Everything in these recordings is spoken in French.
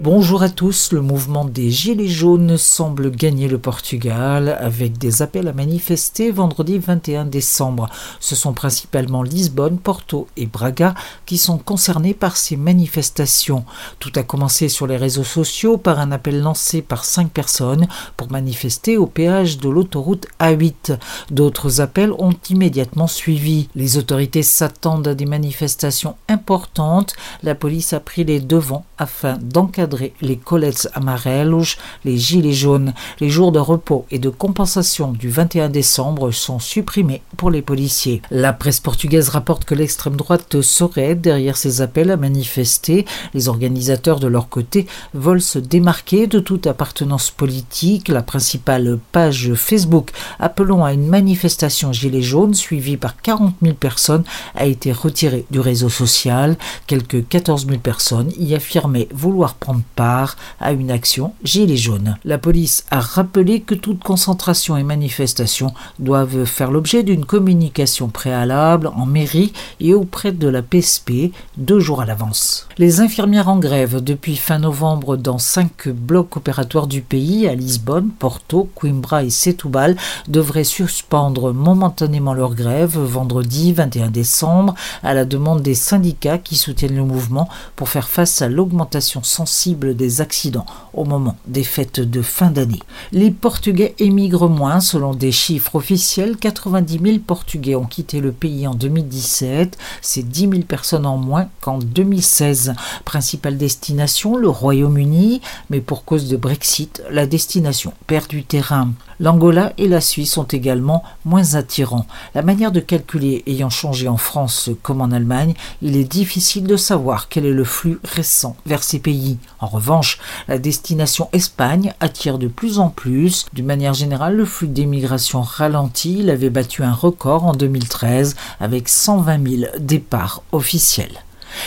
Bonjour à tous, le mouvement des Gilets jaunes semble gagner le Portugal avec des appels à manifester vendredi 21 décembre. Ce sont principalement Lisbonne, Porto et Braga qui sont concernés par ces manifestations. Tout a commencé sur les réseaux sociaux par un appel lancé par cinq personnes pour manifester au péage de l'autoroute A8. D'autres appels ont immédiatement suivi. Les autorités s'attendent à des manifestations importantes. La police a pris les devants afin d'encadrer les colettes amarelos, les gilets jaunes. Les jours de repos et de compensation du 21 décembre sont supprimés pour les policiers. La presse portugaise rapporte que l'extrême droite serait derrière ces appels à manifester. Les organisateurs de leur côté veulent se démarquer de toute appartenance politique. La principale page Facebook appelant à une manifestation gilets jaunes suivie par 40 000 personnes a été retirée du réseau social. Quelques 14 000 personnes y affirmaient vouloir prendre part à une action Gilets jaunes. La police a rappelé que toute concentration et manifestation doivent faire l'objet d'une communication préalable en mairie et auprès de la PSP deux jours à l'avance. Les infirmières en grève depuis fin novembre dans cinq blocs opératoires du pays, à Lisbonne, Porto, Coimbra et Setúbal, devraient suspendre momentanément leur grève vendredi 21 décembre à la demande des syndicats qui soutiennent le mouvement pour faire face à l'augmentation sensible des accidents au moment des fêtes de fin d'année. Les Portugais émigrent moins selon des chiffres officiels. 90 000 Portugais ont quitté le pays en 2017. C'est 10 000 personnes en moins qu'en 2016. Principale destination, le Royaume-Uni, mais pour cause de Brexit, la destination perd du terrain. L'Angola et la Suisse sont également moins attirants. La manière de calculer ayant changé en France comme en Allemagne, il est difficile de savoir quel est le flux récent vers ces pays. En revanche, la destination Espagne attire de plus en plus. D'une manière générale, le flux d'émigration ralentit. Il avait battu un record en 2013 avec 120 000 départs officiels.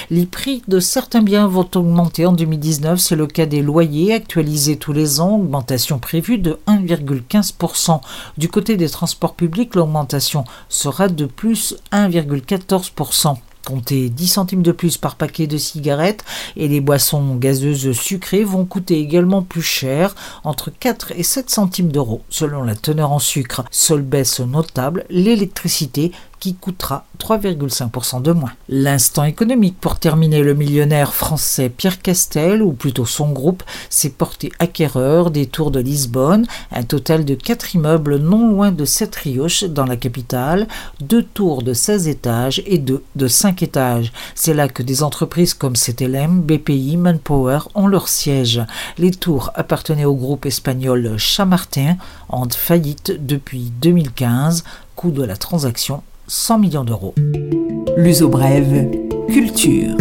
Les prix de certains biens vont augmenter en 2019, c'est le cas des loyers actualisés tous les ans, augmentation prévue de 1,15%. Du côté des transports publics, l'augmentation sera de plus 1,14%. Comptez 10 centimes de plus par paquet de cigarettes et les boissons gazeuses sucrées vont coûter également plus cher, entre 4 et 7 centimes d'euros selon la teneur en sucre. Seule baisse notable, l'électricité qui coûtera 3,5% de moins. L'instant économique pour terminer, le millionnaire français Pierre Castel, ou plutôt son groupe, s'est porté acquéreur des tours de Lisbonne, un total de 4 immeubles non loin de Sept-Rioches dans la capitale, deux tours de 16 étages et deux de 5 étages. C'est là que des entreprises comme CTLM, BPI, Manpower ont leur siège. Les tours appartenaient au groupe espagnol Chamartin, en faillite depuis 2015, coût de la transaction 100 millions d'euros. L'uso brève, culture.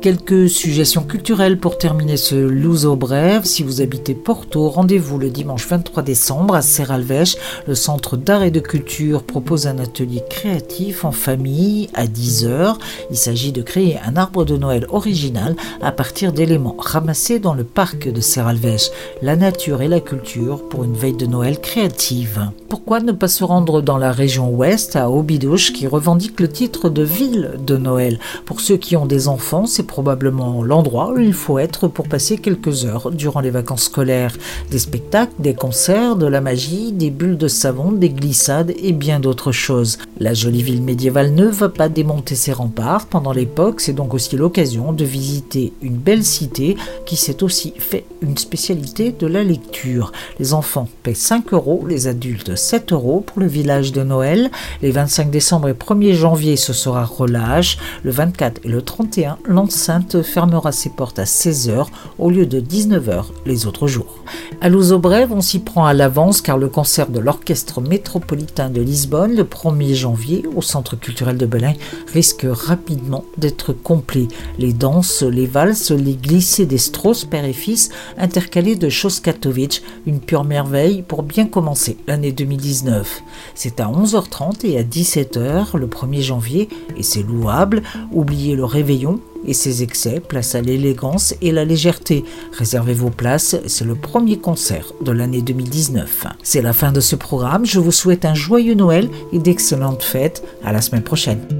Quelques suggestions culturelles pour terminer ce Luso brève. Si vous habitez Porto, rendez-vous le dimanche 23 décembre à Serralvèche. Le centre d'art et de culture propose un atelier créatif en famille à 10h. Il s'agit de créer un arbre de Noël original à partir d'éléments ramassés dans le parc de Serralvèche. La nature et la culture pour une veille de Noël créative. Pourquoi ne pas se rendre dans la région ouest à Obidouche qui revendique le titre de ville de Noël? Pour ceux qui ont des enfants, c'est probablement l'endroit où il faut être pour passer quelques heures durant les vacances scolaires. Des spectacles, des concerts, de la magie, des bulles de savon, des glissades et bien d'autres choses. La jolie ville médiévale ne va pas démonter ses remparts pendant l'époque, c'est donc aussi l'occasion de visiter une belle cité qui s'est aussi fait une spécialité de la lecture. Les enfants paient 5 euros, les adultes 7 euros pour le village de Noël. Les 25 décembre et 1er janvier, ce sera relâche. Le 24 et le 31, l'ensemble Sainte fermera ses portes à 16h au lieu de 19h les autres jours. À Brève, on s'y prend à l'avance car le concert de l'Orchestre métropolitain de Lisbonne le 1er janvier au Centre culturel de Belin risque rapidement d'être complet. Les danses, les valses, les glissés des Strauss père et fils intercalés de Shostakovich, une pure merveille pour bien commencer l'année 2019. C'est à 11h30 et à 17h le 1er janvier et c'est louable. Oubliez le réveillon et ses excès, place à l'élégance et la légèreté. Réservez vos places, c'est le premier concert de l'année 2019. C'est la fin de ce programme, je vous souhaite un joyeux Noël et d'excellentes fêtes. À la semaine prochaine.